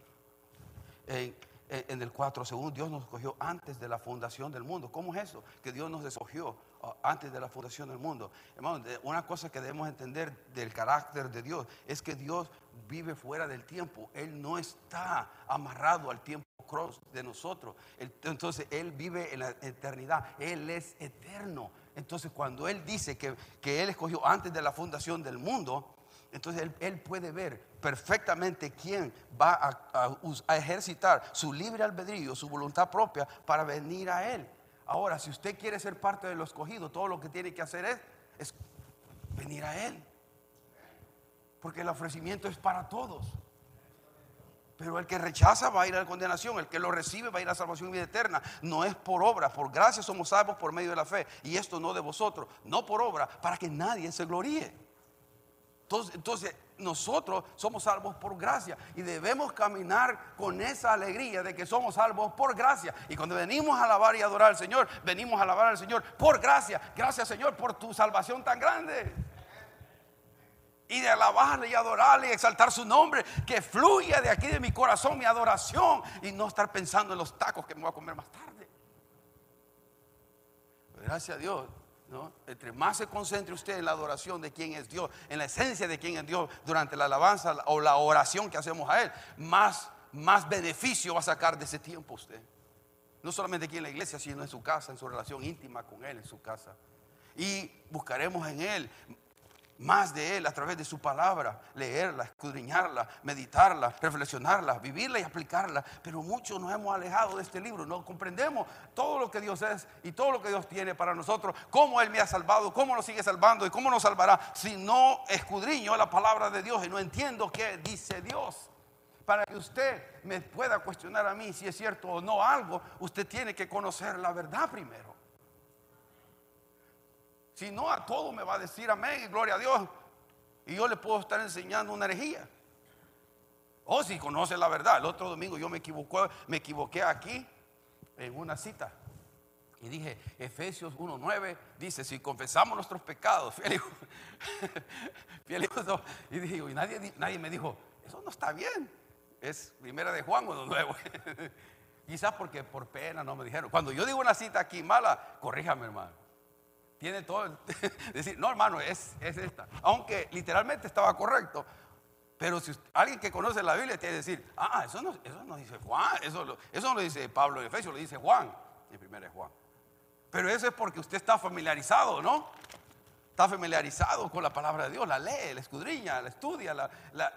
en en el 4, según Dios nos escogió antes de la fundación del mundo. ¿Cómo es eso? Que Dios nos escogió ah, antes de la fundación del mundo. Hermano, una cosa que debemos entender del carácter de Dios es que Dios vive fuera del tiempo. Él no está amarrado al tiempo cross de nosotros. Entonces, Él vive en la eternidad. Él es eterno. Entonces, cuando Él dice que, que Él escogió antes de la fundación del mundo, entonces él, puede ver perfectamente quién va a, ejercitar su libre albedrío, su voluntad propia para venir a Él. Ahora, si usted quiere ser parte de lo escogido, todo lo que tiene que hacer es, es venir a Él. Porque el ofrecimiento es para todos. Pero el que rechaza va a ir a la condenación, el que lo recibe va a ir a la salvación y vida eterna. No es por obra, por gracia somos salvos por medio de la fe. Y esto no de vosotros, no por obra, para que nadie se gloríe. Entonces, nosotros somos salvos por gracia y debemos caminar con esa alegría de que somos salvos por gracia. Y cuando venimos a alabar y adorar al Señor, venimos a alabar al Señor por gracia. Gracias Señor por tu salvación tan grande. y de alabarle y adorarle y exaltar su nombre, que fluya de aquí de mi corazón mi adoración y no estar pensando en los tacos que me voy a comer más tarde. Gracias a Dios, Entre más se concentre usted en la adoración de quién es Dios, en la esencia de quién es Dios durante la alabanza o la oración que hacemos a Él, más, más beneficio va a sacar de ese tiempo usted. No solamente aquí en la iglesia, sino en su casa, en su relación íntima con Él, en su casa. Y buscaremos en Él más de Él a través de su palabra, leerla, escudriñarla, meditarla, reflexionarla, vivirla y aplicarla. Pero muchos nos hemos alejado de este libro, no comprendemos todo lo que Dios es y todo lo que Dios tiene para nosotros, cómo Él me ha salvado, cómo nos sigue salvando y cómo nos salvará si no escudriño la palabra de Dios y no entiendo qué dice Dios. Para que usted me pueda cuestionar a mí si es cierto o no algo, usted tiene que conocer la verdad primero. Si no, a todo me va a decir amén y gloria a Dios. Y yo le puedo estar enseñando una herejía. O si conoce la verdad. El otro domingo yo me equivoqué, me equivoqué aquí en una cita. Y dije, Efesios 1.9 dice, si confesamos nuestros pecados, fiel y dije, y nadie, nadie me dijo, eso no está bien. Es primera de Juan 1.9. Quizás porque por pena no me dijeron. Cuando yo digo una cita aquí mala, corríjame hermano tiene todo. decir, no, hermano, es, es esta. Aunque literalmente estaba correcto. Pero si alguien que conoce la Biblia tiene que decir, ah, eso no, eso no dice Juan, eso, eso no lo dice Pablo en Efesios, lo dice Juan. El primero es Juan. Pero eso es porque usted está familiarizado, ¿no? Está familiarizado con la palabra de Dios, la lee, la escudriña, la estudia. La,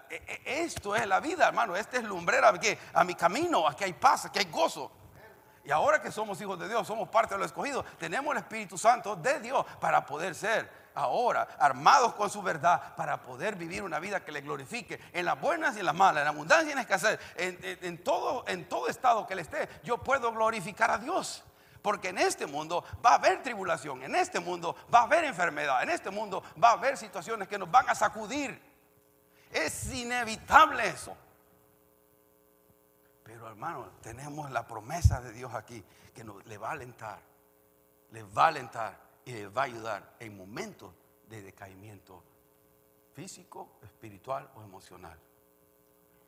e, e, esto es la vida, hermano. Este es lumbrera a mi camino, aquí hay paz, aquí hay gozo. Y ahora que somos hijos de Dios, somos parte de los escogidos, tenemos el Espíritu Santo de Dios para poder ser ahora armados con su verdad, para poder vivir una vida que le glorifique en las buenas y en las malas, en la abundancia y en escasez, en, todo, en todo estado que le esté, yo puedo glorificar a Dios. Porque en este mundo va a haber tribulación, en este mundo va a haber enfermedad, en este mundo va a haber situaciones que nos van a sacudir. Es inevitable eso. Pero hermano, tenemos la promesa de Dios aquí que le va a alentar, le va a alentar y le va a ayudar en momentos de decaimiento físico, espiritual o emocional.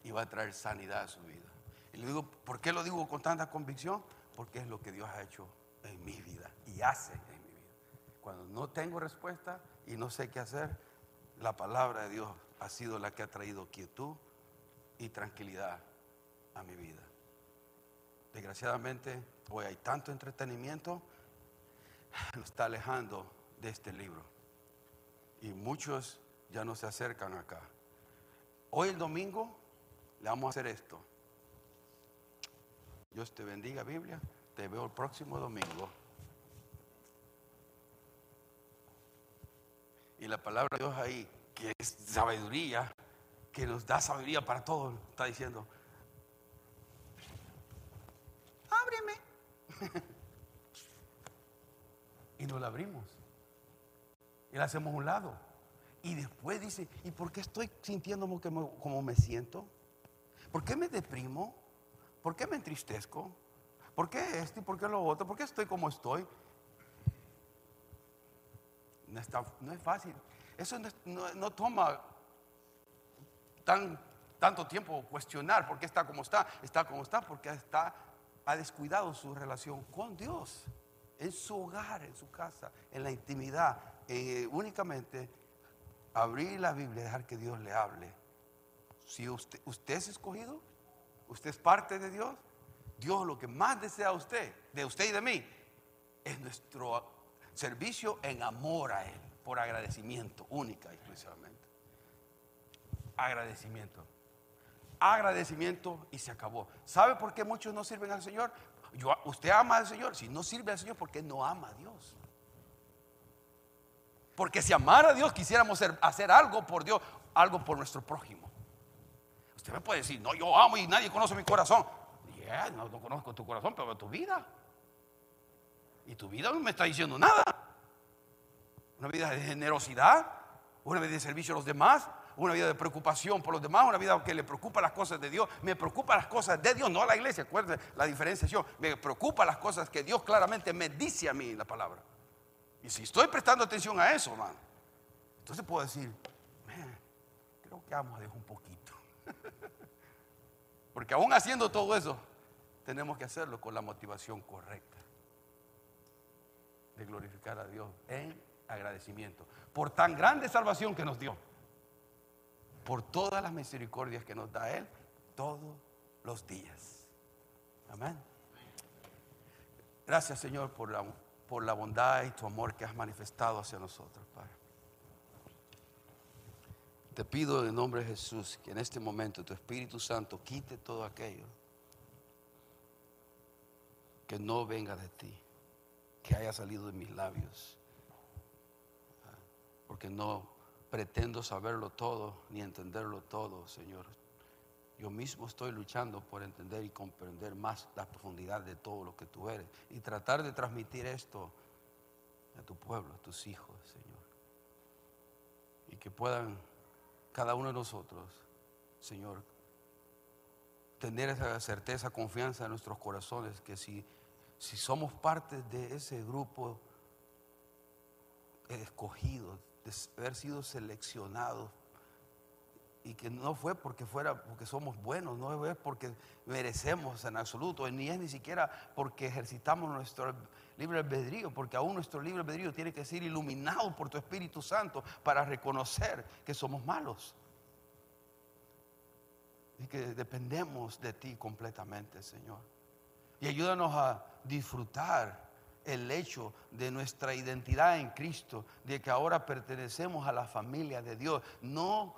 Y va a traer sanidad a su vida. Y le digo, ¿por qué lo digo con tanta convicción? Porque es lo que Dios ha hecho en mi vida y hace en mi vida. Cuando no tengo respuesta y no sé qué hacer, la palabra de Dios ha sido la que ha traído quietud y tranquilidad a mi vida. Desgraciadamente, hoy hay tanto entretenimiento, nos está alejando de este libro. Y muchos ya no se acercan acá. Hoy el domingo le vamos a hacer esto. Dios te bendiga, Biblia. Te veo el próximo domingo. Y la palabra de Dios ahí, que es sabiduría, que nos da sabiduría para todo, está diciendo, y nos la abrimos. Y la hacemos a un lado. Y después dice, ¿y por qué estoy sintiéndome como me siento? ¿Por qué me deprimo? ¿Por qué me entristezco? ¿Por qué esto y por qué lo otro? ¿Por qué estoy como estoy? No, no es fácil. Eso no, toma tan, tanto tiempo cuestionar por qué está como está. Está como está porque está ha descuidado su relación con Dios, en su hogar, en su casa, en la intimidad, eh, únicamente abrir la Biblia dejar que Dios le hable. Si usted, usted es escogido, usted es parte de Dios, Dios lo que más desea a usted, de usted y de mí, es nuestro servicio en amor a Él, por agradecimiento, única y exclusivamente. Agradecimiento agradecimiento y se acabó. ¿Sabe por qué muchos no sirven al Señor? Yo, usted ama al Señor. Si no sirve al Señor, porque no ama a Dios. Porque si amara a Dios, quisiéramos hacer, algo por Dios, algo por nuestro prójimo. Usted me puede decir, no, yo amo y nadie conoce mi corazón. no, no conozco tu corazón, pero tu vida. Y tu vida no me está diciendo nada. Una vida de generosidad, una vida de servicio a los demás, una vida de preocupación por los demás, una vida que le preocupa las cosas de Dios. Me preocupa las cosas de Dios, no a la iglesia. Acuérdense la diferenciación. Me preocupa las cosas que Dios claramente me dice a mí en la palabra. Y si estoy prestando atención a eso, hermano, entonces puedo decir, ya vamos a dejar un poquito. Porque aún haciendo todo eso, tenemos que hacerlo con la motivación correcta de glorificar a Dios en agradecimiento por tan grande salvación que nos dio, por todas las misericordias que nos da Él todos los días. Amén. Gracias Señor por la, por la bondad y tu amor que has manifestado hacia nosotros, Padre. Te pido en nombre de Jesús que en este momento tu Espíritu Santo quite todo aquello que no venga de ti, que haya salido de mis labios, porque no pretendo saberlo todo ni entenderlo todo, Señor. Yo mismo estoy luchando por entender y comprender más la profundidad de todo lo que tú eres y tratar de transmitir esto a tu pueblo, a tus hijos, Señor. Y que puedan cada uno de nosotros, Señor, tener esa certeza, confianza en nuestros corazones, que si, si somos parte de ese grupo escogido, haber sido seleccionados, y que no fue porque fuera porque somos buenos, no es porque merecemos en absoluto, ni es ni siquiera porque ejercitamos nuestro libre albedrío, porque aún nuestro libre albedrío tiene que ser iluminado por tu Espíritu Santo para reconocer que somos malos. Y que dependemos de ti completamente, Señor. Y ayúdanos a disfrutar el hecho de nuestra identidad en Cristo, de que ahora pertenecemos a la familia de Dios, no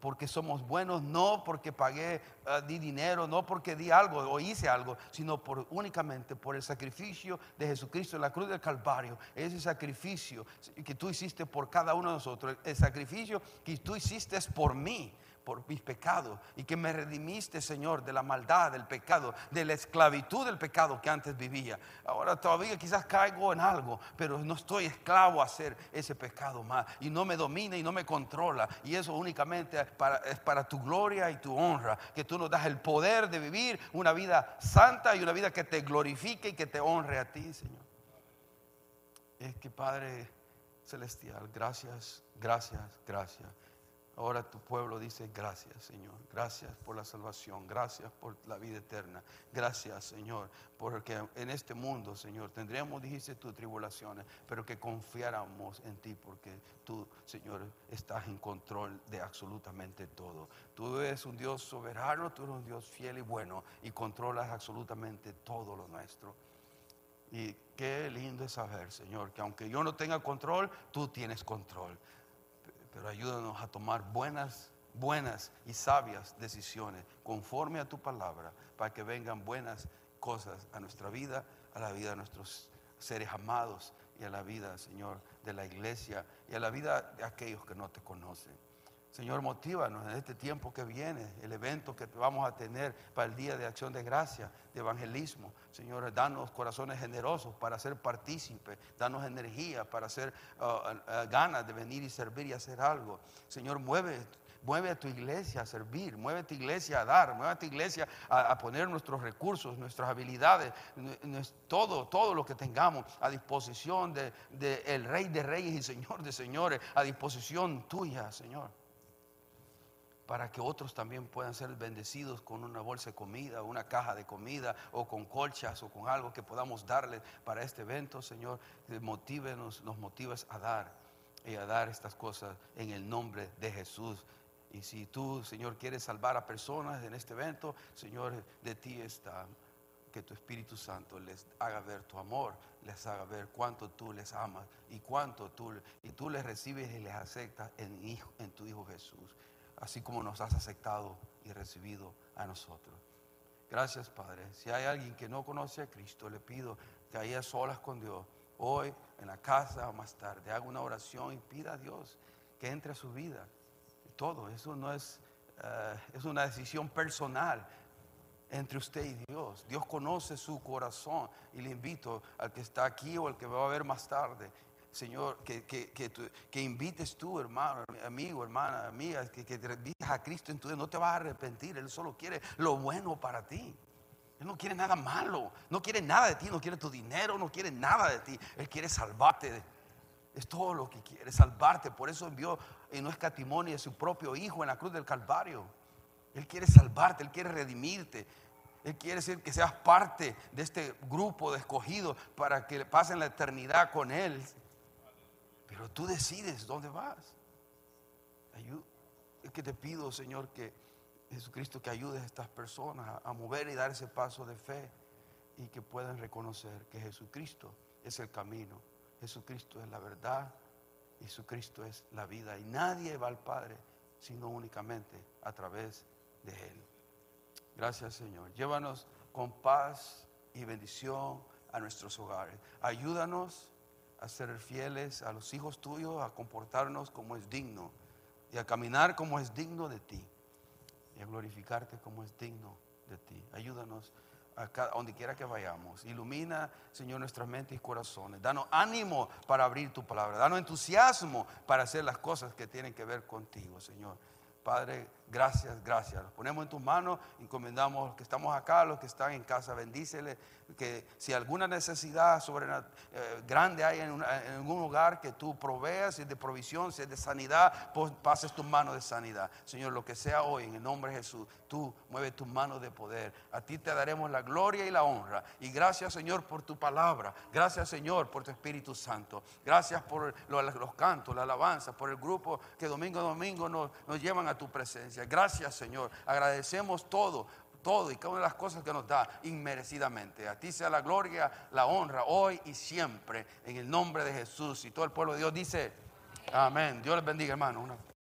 porque somos buenos, no porque pagué, uh, di dinero, no porque di algo o hice algo, sino por, únicamente por el sacrificio de Jesucristo en la cruz del Calvario. Ese sacrificio que tú hiciste por cada uno de nosotros, el sacrificio que tú hiciste es por mí por mis pecados y que me redimiste, Señor, de la maldad, del pecado, de la esclavitud del pecado que antes vivía. Ahora todavía quizás caigo en algo, pero no estoy esclavo a hacer ese pecado más y no me domina y no me controla. Y eso únicamente es para, para tu gloria y tu honra, que tú nos das el poder de vivir una vida santa y una vida que te glorifique y que te honre a ti, Señor. Es que Padre Celestial, gracias, gracias, gracias. Ahora tu pueblo dice gracias, Señor. Gracias por la salvación. Gracias por la vida eterna. Gracias, Señor. Porque en este mundo, Señor, tendríamos, dijiste tú, tribulaciones, pero que confiáramos en ti porque tú, Señor, estás en control de absolutamente todo. Tú eres un Dios soberano, tú eres un Dios fiel y bueno y controlas absolutamente todo lo nuestro. Y qué lindo es saber, Señor, que aunque yo no tenga control, tú tienes control pero ayúdanos a tomar buenas, buenas y sabias decisiones conforme a tu palabra para que vengan buenas cosas a nuestra vida, a la vida de nuestros seres amados y a la vida, Señor, de la iglesia y a la vida de aquellos que no te conocen. Señor, motívanos en este tiempo que viene, el evento que vamos a tener para el Día de Acción de Gracia, de Evangelismo. Señor, danos corazones generosos para ser partícipes, danos energía para hacer uh, uh, ganas de venir y servir y hacer algo. Señor, mueve Mueve a tu iglesia a servir, mueve a tu iglesia a dar, mueve a tu iglesia a, poner nuestros recursos, nuestras habilidades, todo, todo lo que tengamos a disposición del de, el Rey de Reyes y Señor de Señores, a disposición tuya, Señor para que otros también puedan ser bendecidos con una bolsa de comida, una caja de comida o con colchas o con algo que podamos darles para este evento, Señor. Motívenos, nos motives a dar y a dar estas cosas en el nombre de Jesús. Y si tú, Señor, quieres salvar a personas en este evento, Señor, de ti está que tu Espíritu Santo les haga ver tu amor, les haga ver cuánto tú les amas y cuánto tú y tú les recibes y les aceptas en, en tu Hijo Jesús así como nos has aceptado y recibido a nosotros. Gracias, Padre. Si hay alguien que no conoce a Cristo, le pido que haya solas con Dios, hoy en la casa o más tarde, haga una oración y pida a Dios que entre a su vida. Todo, eso no es, eh, es una decisión personal entre usted y Dios. Dios conoce su corazón y le invito al que está aquí o al que va a ver más tarde Señor, que, que, invites tú, hermano, amigo, hermana, amiga, que, que te invites a Cristo en tu vida. No te vas a arrepentir. Él solo quiere lo bueno para ti. Él no quiere nada malo. No quiere nada de ti. No quiere tu dinero. No quiere nada de ti. Él quiere salvarte. Es todo lo que quiere, salvarte. Por eso envió y no escatimó ni a su propio Hijo en la cruz del Calvario. Él quiere salvarte, Él quiere redimirte. Él quiere decir que seas parte de este grupo de escogidos para que pasen la eternidad con Él. Pero tú decides dónde vas. Es que te pido, Señor, que Jesucristo que ayude a estas personas a mover y dar ese paso de fe y que puedan reconocer que Jesucristo es el camino, Jesucristo es la verdad, Jesucristo es la vida y nadie va al Padre sino únicamente a través de Él. Gracias Señor. Llévanos con paz y bendición a nuestros hogares. Ayúdanos a ser fieles a los hijos tuyos, a comportarnos como es digno y a caminar como es digno de ti y a glorificarte como es digno de ti. Ayúdanos a, donde quiera que vayamos. Ilumina, Señor, nuestras mentes y corazones. Danos ánimo para abrir tu palabra. Danos entusiasmo para hacer las cosas que tienen que ver contigo, Señor. Padre, gracias, gracias. Los ponemos en tus manos, encomendamos a los que estamos acá, los que están en casa, bendícele. Que si alguna necesidad sobre, eh, grande hay en, algún lugar, que tú proveas, si es de provisión, si es de sanidad, pases tus manos de sanidad. Señor, lo que sea hoy, en el nombre de Jesús, tú mueves tus manos de poder. A ti te daremos la gloria y la honra. Y gracias, Señor, por tu palabra. Gracias, Señor, por tu Espíritu Santo. Gracias por los, cantos, la alabanza, por el grupo que domingo a domingo nos, nos llevan a tu Gracias, Señor. Agradecemos todo, todo y cada una de las cosas que nos da inmerecidamente. A ti sea la gloria, la honra, hoy y siempre, en el nombre de Jesús. Y todo el pueblo de Dios dice, amén. Dios les bendiga, hermano.